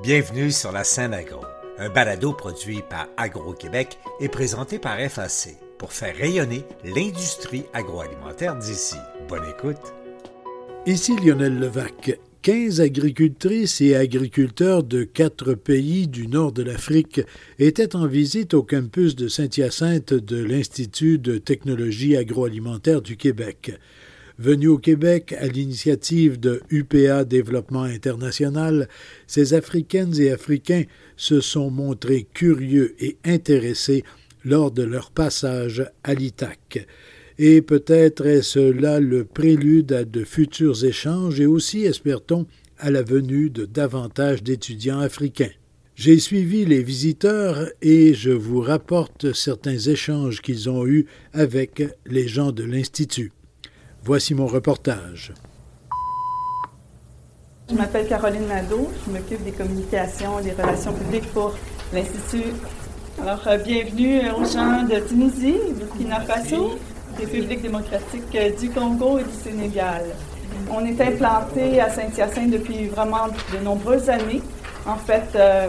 Bienvenue sur la scène agro, un balado produit par Agro-Québec et présenté par FAC pour faire rayonner l'industrie agroalimentaire d'ici. Bonne écoute. Ici Lionel Levac. 15 agricultrices et agriculteurs de quatre pays du nord de l'Afrique étaient en visite au campus de Saint-Hyacinthe de l'Institut de technologie agroalimentaire du Québec. Venus au Québec à l'initiative de UPA Développement International, ces Africaines et Africains se sont montrés curieux et intéressés lors de leur passage à l'ITAC. Et peut-être est-ce là le prélude à de futurs échanges et aussi, espère-t-on, à la venue de davantage d'étudiants africains. J'ai suivi les visiteurs et je vous rapporte certains échanges qu'ils ont eus avec les gens de l'Institut. Voici mon reportage. Je m'appelle Caroline Nadeau, je m'occupe des communications et des relations publiques pour l'Institut. Alors, euh, bienvenue aux gens de Tunisie, Burkina Faso, République démocratique euh, du Congo et du Sénégal. On est implanté à Saint-Hyacinthe depuis vraiment de nombreuses années. En fait, euh,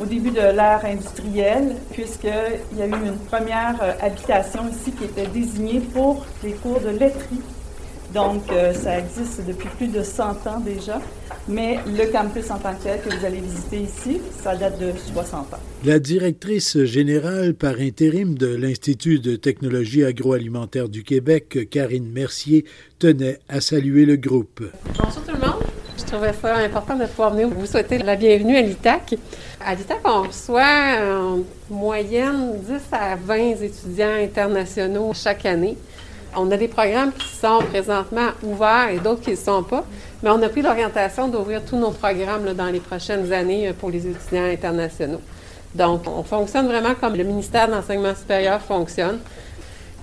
au début de l'ère industrielle, puisqu'il y a eu une première habitation ici qui était désignée pour les cours de laiterie donc, euh, ça existe depuis plus de 100 ans déjà. Mais le campus en tant que tel que vous allez visiter ici, ça date de 60 ans. La directrice générale par intérim de l'Institut de technologie agroalimentaire du Québec, Karine Mercier, tenait à saluer le groupe. Bonjour tout le monde. Trouvais ça important de pouvoir venir vous souhaiter la bienvenue à l'ITAC. À l'ITAC, on reçoit en moyenne 10 à 20 étudiants internationaux chaque année. On a des programmes qui sont présentement ouverts et d'autres qui ne le sont pas, mais on a pris l'orientation d'ouvrir tous nos programmes dans les prochaines années euh, pour les étudiants internationaux. Donc, on fonctionne vraiment comme le ministère de l'Enseignement supérieur fonctionne.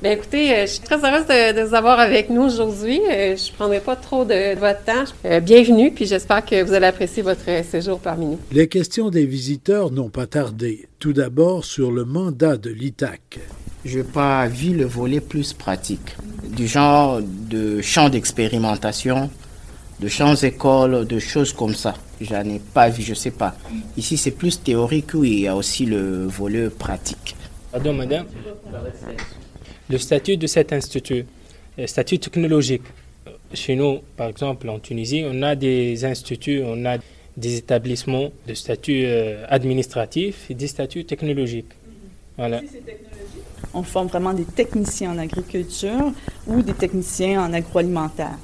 Bien, écoutez, euh, je suis très heureuse de, vous avoir avec nous aujourd'hui. Euh, je ne prendrai pas trop de, votre temps. bienvenue, puis j'espère que vous allez apprécier votre séjour parmi nous. Les questions des visiteurs n'ont pas tardé. Tout d'abord sur le mandat de l'ITAC je n'ai pas vu le volet plus pratique, du genre de champs d'expérimentation, de champs écoles, de choses comme ça. J'en ai pas vu, je sais pas. Ici, c'est plus théorique où il y a aussi le volet pratique. Pardon, madame. Le statut de cet institut, le statut technologique. Chez nous, par exemple, en Tunisie, on a des instituts, on a des établissements de statut euh, administratif et des statuts technologiques. Voilà on forme vraiment des techniciens en agriculture ou des techniciens en agroalimentaire.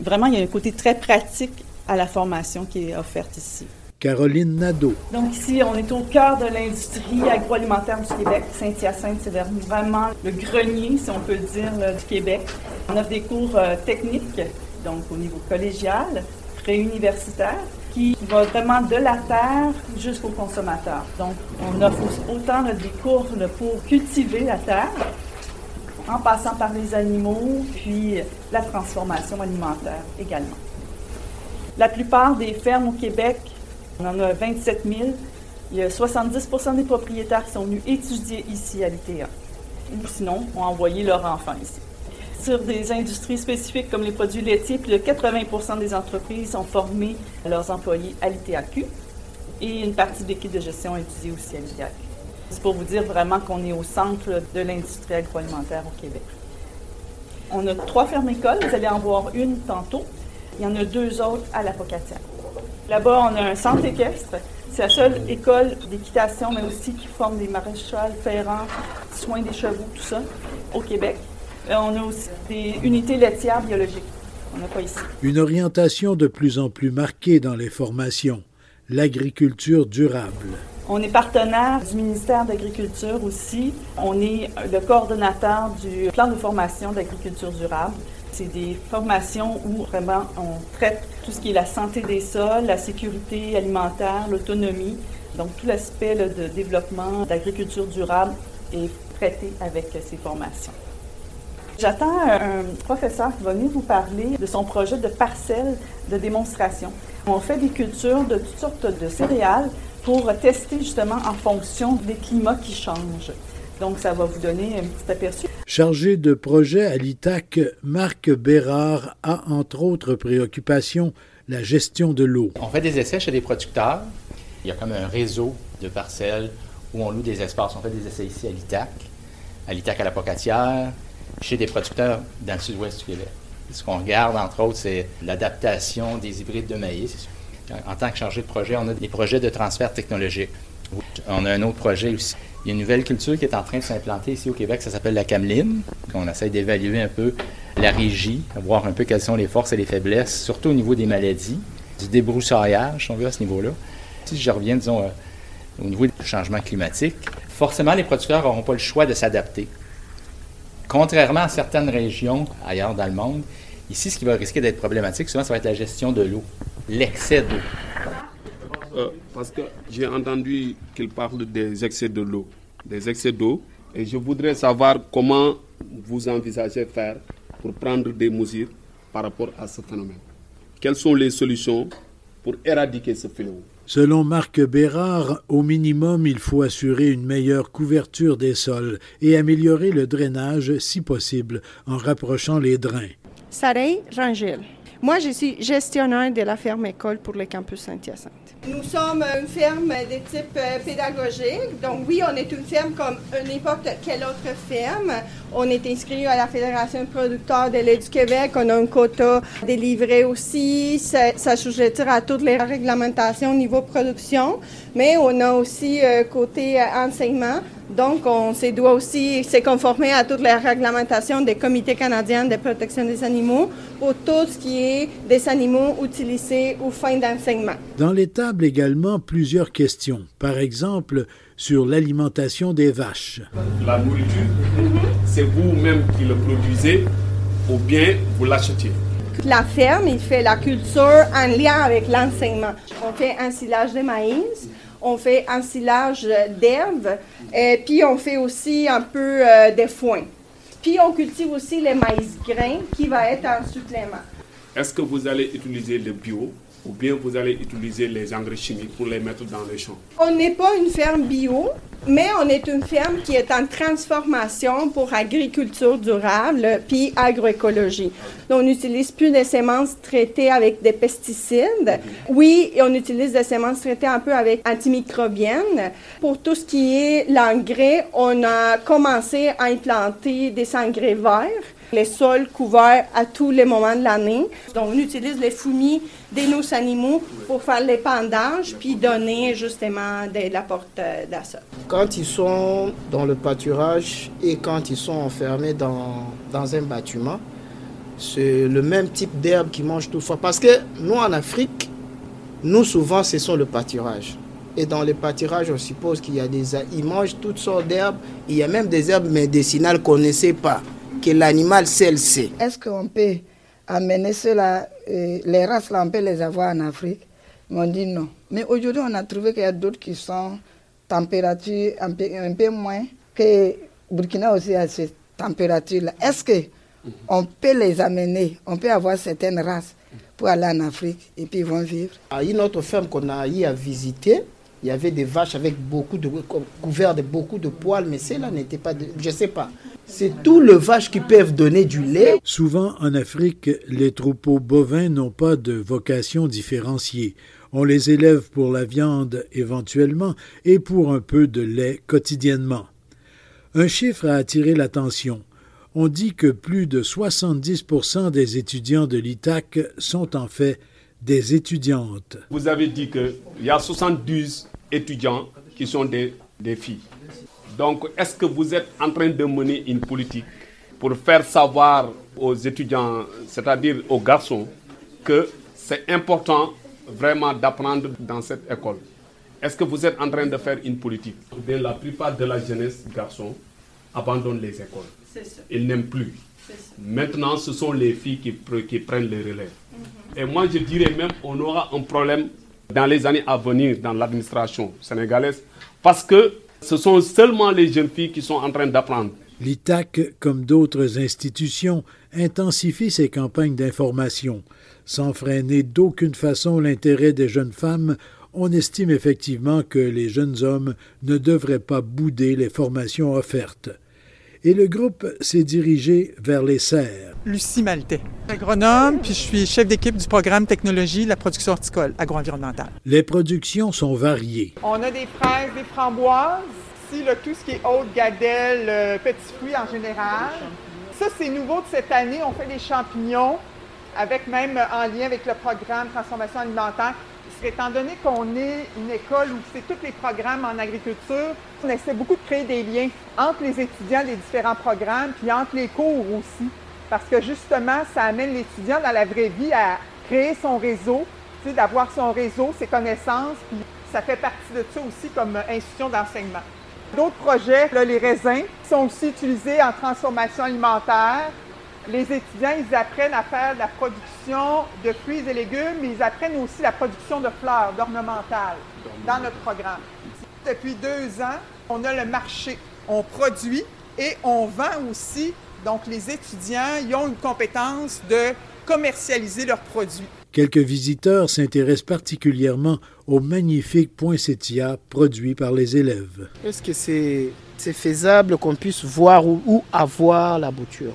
Vraiment, il y a un côté très pratique à la formation qui est offerte ici. Caroline Nadeau. Donc ici, on est au cœur de l'industrie agroalimentaire du Québec. Saint-Hyacinthe, c'est vraiment le grenier, si on peut dire, du Québec. On offre des cours euh, techniques, donc au niveau collégial, préuniversitaire, qui va vraiment de la terre jusqu'au consommateur. Donc, on offre autant des cours pour cultiver la terre, en passant par les animaux, puis la transformation alimentaire également. La plupart des fermes au Québec, on en a 27 000, il y a 70% des propriétaires qui sont venus étudier ici à l'ITA. Ou sinon, ont envoyé leurs enfants ici sur des industries spécifiques comme les produits laitiers, puis de 80% des entreprises ont formé leurs employés à l'ITAQ et une partie de l'équipe de gestion étudiée aussi à l'ITAQ. C'est pour vous dire vraiment qu'on est au centre de l'industrie agroalimentaire au Québec. On a trois fermes-écoles, vous allez en voir une tantôt. Il y en a deux autres à la Pocatière. Là-bas, on a un centre équestre. C'est la seule école d'équitation, mais aussi qui forme des maréchals ferrants, soins des chevaux, tout ça, au Québec. Euh, on a aussi des unités laitières biologiques. On n'a pas ici. Une orientation de plus en plus marquée dans les formations, l'agriculture durable. On est partenaire du ministère de l'Agriculture aussi. On est le coordonnateur du plan de formation d'agriculture durable. C'est des formations où vraiment on traite tout ce qui est la santé des sols, la sécurité alimentaire, l'autonomie. Donc tout l'aspect de développement d'agriculture durable est traité avec ces formations. J'attends un professeur qui va venir vous parler de son projet de parcelle de démonstration. On fait des cultures de toutes sortes de céréales pour tester justement en fonction des climats qui changent. Donc, ça va vous donner un petit aperçu. Chargé de projet à l'ITAC, Marc Bérard a entre autres préoccupations la gestion de l'eau. On fait des essais chez des producteurs Il y a comme un réseau de parcelles où on loue des espaces. On fait des essais ici à l'ITAC, à l'ITAC à la Pocatière, chez des producteurs dans le sud-ouest du Québec. Ce qu'on regarde, entre autres, c'est l'adaptation des hybrides de maïs. En tant que chargé de projet, on a des projets de transfert technologique. On a un autre projet aussi. Il y a une nouvelle culture qui est en train de s'implanter ici au Québec, ça s'appelle la cameline. On essaie d'évaluer un peu la régie, voir un peu quelles sont les forces et les faiblesses, surtout au niveau des maladies, du débroussaillage, on veut à ce niveau-là. Si je reviens, disons, euh, au niveau du changement climatique, forcément, les producteurs n'auront pas le choix de s'adapter. Contrairement à certaines régions ailleurs dans le monde, ici, ce qui va risquer d'être problématique, souvent, ça va être la gestion de l'eau, l'excès d'eau. Euh, parce que j'ai entendu qu'il parle des excès de l'eau, des excès d'eau, et je voudrais savoir comment vous envisagez faire pour prendre des mesures par rapport à ce phénomène. Quelles sont les solutions pour éradiquer ce fléau Selon Marc Bérard, au minimum, il faut assurer une meilleure couverture des sols et améliorer le drainage si possible en rapprochant les drains. Sarey Rangel. Moi, je suis gestionnaire de la ferme école pour le campus Saint-Hyacinthe. Nous sommes une ferme de type euh, pédagogique. Donc oui, on est une ferme comme n'importe quelle autre ferme. On est inscrit à la Fédération de producteurs de lait du Québec. On a un quota délivré aussi. Ça, ça à toutes les réglementations au niveau production. Mais on a aussi euh, côté euh, enseignement. Donc, on se doit aussi se conformer à toutes les réglementations des comités canadiens de protection des animaux pour tout ce qui est des animaux utilisés aux fins d'enseignement. Dans les tables également, plusieurs questions. Par exemple, sur l'alimentation des vaches. La nourriture, c'est vous-même qui le produisez ou bien vous l'achetez la ferme, il fait la culture en lien avec l'enseignement. On fait un silage de maïs, on fait un silage d'herbe, et puis on fait aussi un peu euh, de foin. Puis on cultive aussi les maïs grains qui va être un supplément. Est-ce que vous allez utiliser le bio? Ou bien vous allez utiliser les engrais chimiques pour les mettre dans les champs On n'est pas une ferme bio, mais on est une ferme qui est en transformation pour agriculture durable puis agroécologie. Donc, on n'utilise plus des semences traitées avec des pesticides. Oui, on utilise des semences traitées un peu avec antimicrobiennes. Pour tout ce qui est l'engrais, on a commencé à implanter des engrais verts les sols couverts à tous les moments de l'année. Donc, on utilise les fumis de nos animaux pour faire l'épandage puis donner justement de la porte d'acide. Quand ils sont dans le pâturage et quand ils sont enfermés dans, dans un bâtiment, c'est le même type d'herbe qu'ils mangent toutefois. Parce que nous, en Afrique, nous, souvent, ce sont le pâturage. Et dans le pâturage, on suppose qu'il y a des... Ils mangent toutes sortes d'herbes. Il y a même des herbes médicinales qu'on ne sait pas que l'animal seul sait. Est-ce qu'on peut amener cela, euh, les races là, on peut les avoir en Afrique? On dit non. Mais aujourd'hui, on a trouvé qu'il y a d'autres qui sont température un peu, un peu moins que Burkina aussi a cette température-là. Est-ce que on peut les amener, on peut avoir certaines races pour aller en Afrique et puis ils vont vivre À une autre ferme qu'on a eu à visiter, il y avait des vaches avec beaucoup de couverts de beaucoup de poils, mais celle-là n'était pas, de, je sais pas. C'est tous les vaches qui peuvent donner du lait. Souvent en Afrique, les troupeaux bovins n'ont pas de vocation différenciée. On les élève pour la viande éventuellement et pour un peu de lait quotidiennement. Un chiffre a attiré l'attention. On dit que plus de 70% des étudiants de l'ITAC sont en fait des étudiantes. Vous avez dit qu'il y a 72 étudiants qui sont des, des filles. Donc, est-ce que vous êtes en train de mener une politique pour faire savoir aux étudiants, c'est-à-dire aux garçons, que c'est important vraiment d'apprendre dans cette école? Est-ce que vous êtes en train de faire une politique? Bien, La plupart de la jeunesse garçon abandonne les écoles. Ils n'aiment plus. Maintenant, ce sont les filles qui, qui prennent les relèves. Et moi, je dirais même on aura un problème dans les années à venir dans l'administration sénégalaise parce que ce sont seulement les jeunes filles qui sont en train d'apprendre. L'ITAC, comme d'autres institutions, intensifie ses campagnes d'information. Sans freiner d'aucune façon l'intérêt des jeunes femmes, on estime effectivement que les jeunes hommes ne devraient pas bouder les formations offertes. Et le groupe s'est dirigé vers les serres. Lucie Maltais, agronome, puis je suis chef d'équipe du programme technologie de la production horticole agro-environnementale. Les productions sont variées. On a des fraises, des framboises, ici tout ce qui est haute, gadelle, euh, petits fruits en général. Ça, c'est nouveau de cette année. On fait des champignons, avec même en lien avec le programme Transformation alimentaire étant donné qu'on est une école où c'est tous les programmes en agriculture, on essaie beaucoup de créer des liens entre les étudiants des différents programmes, puis entre les cours aussi. Parce que justement, ça amène l'étudiant dans la vraie vie à créer son réseau, d'avoir son réseau, ses connaissances, puis ça fait partie de ça aussi comme institution d'enseignement. D'autres projets, les raisins, sont aussi utilisés en transformation alimentaire, les étudiants, ils apprennent à faire de la production de fruits et légumes, mais ils apprennent aussi la production de fleurs, d'ornementales, dans notre programme. Depuis deux ans, on a le marché. On produit et on vend aussi. Donc, les étudiants, ils ont une compétence de commercialiser leurs produits. Quelques visiteurs s'intéressent particulièrement aux magnifiques poinsettias produits par les élèves. Est-ce que c'est faisable qu'on puisse voir ou avoir la bouture?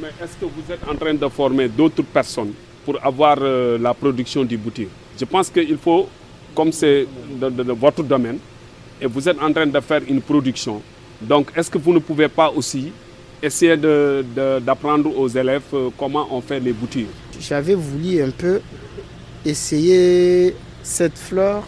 Mais est-ce que vous êtes en train de former d'autres personnes pour avoir euh, la production du boutique Je pense qu'il faut, comme c'est de, votre domaine, et vous êtes en train de faire une production, donc est-ce que vous ne pouvez pas aussi essayer d'apprendre aux élèves euh, comment on fait les boutiques J'avais voulu un peu essayer cette fleur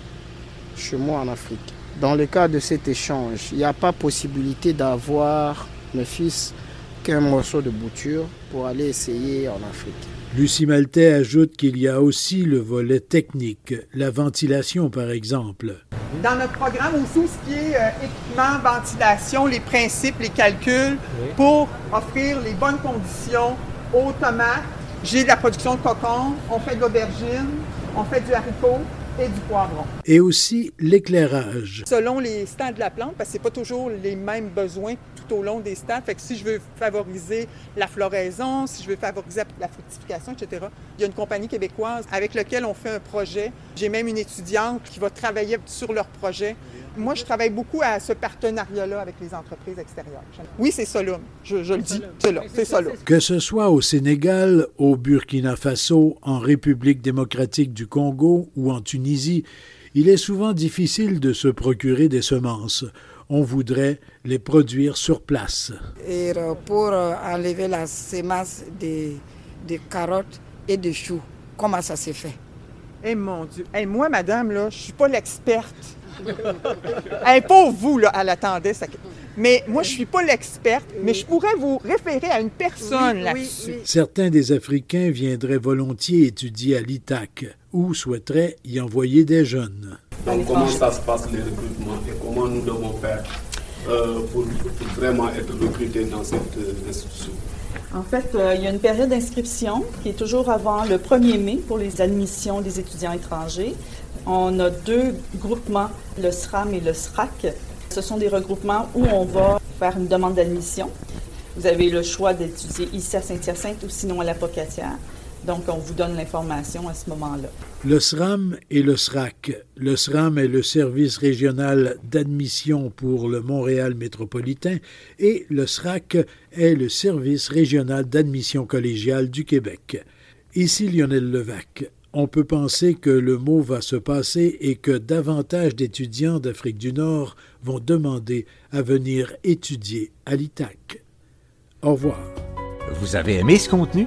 chez moi en Afrique. Dans le cas de cet échange, il n'y a pas possibilité d'avoir mes fils qu'un morceau de bouture pour aller essayer en Afrique. Lucie Maltais ajoute qu'il y a aussi le volet technique, la ventilation par exemple. Dans notre programme aussi, ce qui est euh, équipement, ventilation, les principes, les calculs pour offrir les bonnes conditions aux tomates. J'ai de la production de cocon, on fait de l'aubergine, on fait du haricot, et du poivron. Et aussi l'éclairage. Selon les stades de la plante, parce que c'est pas toujours les mêmes besoins au long des stades. Fait que si je veux favoriser la floraison, si je veux favoriser la fructification, etc., il y a une compagnie québécoise avec laquelle on fait un projet. J'ai même une étudiante qui va travailler sur leur projet. Moi, je travaille beaucoup à ce partenariat-là avec les entreprises extérieures. Oui, c'est ça, Je, je le dis. C'est ça, Que ce soit au Sénégal, au Burkina Faso, en République démocratique du Congo ou en Tunisie, il est souvent difficile de se procurer des semences on voudrait les produire sur place. Et euh, pour euh, enlever la sémence des, carottes et des choux, comment ça s'est fait? Eh mon Dieu! Eh, moi, madame, là, je suis pas l'experte. hey, pour vous, là, elle attendait ça. Mais moi, je suis pas l'experte, mais je pourrais vous référer à une personne là-dessus. Certains des Africains viendraient volontiers étudier à l'ITAC ou souhaiteraient y envoyer des jeunes. Donc, comment ça se passe les recrutements et comment nous devons faire euh, pour, vraiment être recrutés dans cette euh, institution? En fait, euh, il y a une période d'inscription qui est toujours avant le 1er mai pour les admissions des étudiants étrangers. On a deux groupements, le SRAM et le SRAC. Ce sont des regroupements où on va faire une demande d'admission. Vous avez le choix d'étudier ici à Saint-Hyacinthe ou sinon à la Pocatière. Donc, on vous donne l'information à ce moment-là. Le SRAM et le SRAC. Le SRAM est le service régional d'admission pour le Montréal métropolitain et le SRAC est le service régional d'admission collégiale du Québec. Ici Lionel Levac. On peut penser que le mot va se passer et que davantage d'étudiants d'Afrique du Nord vont demander à venir étudier à l'ITAC. Au revoir. Vous avez aimé ce contenu?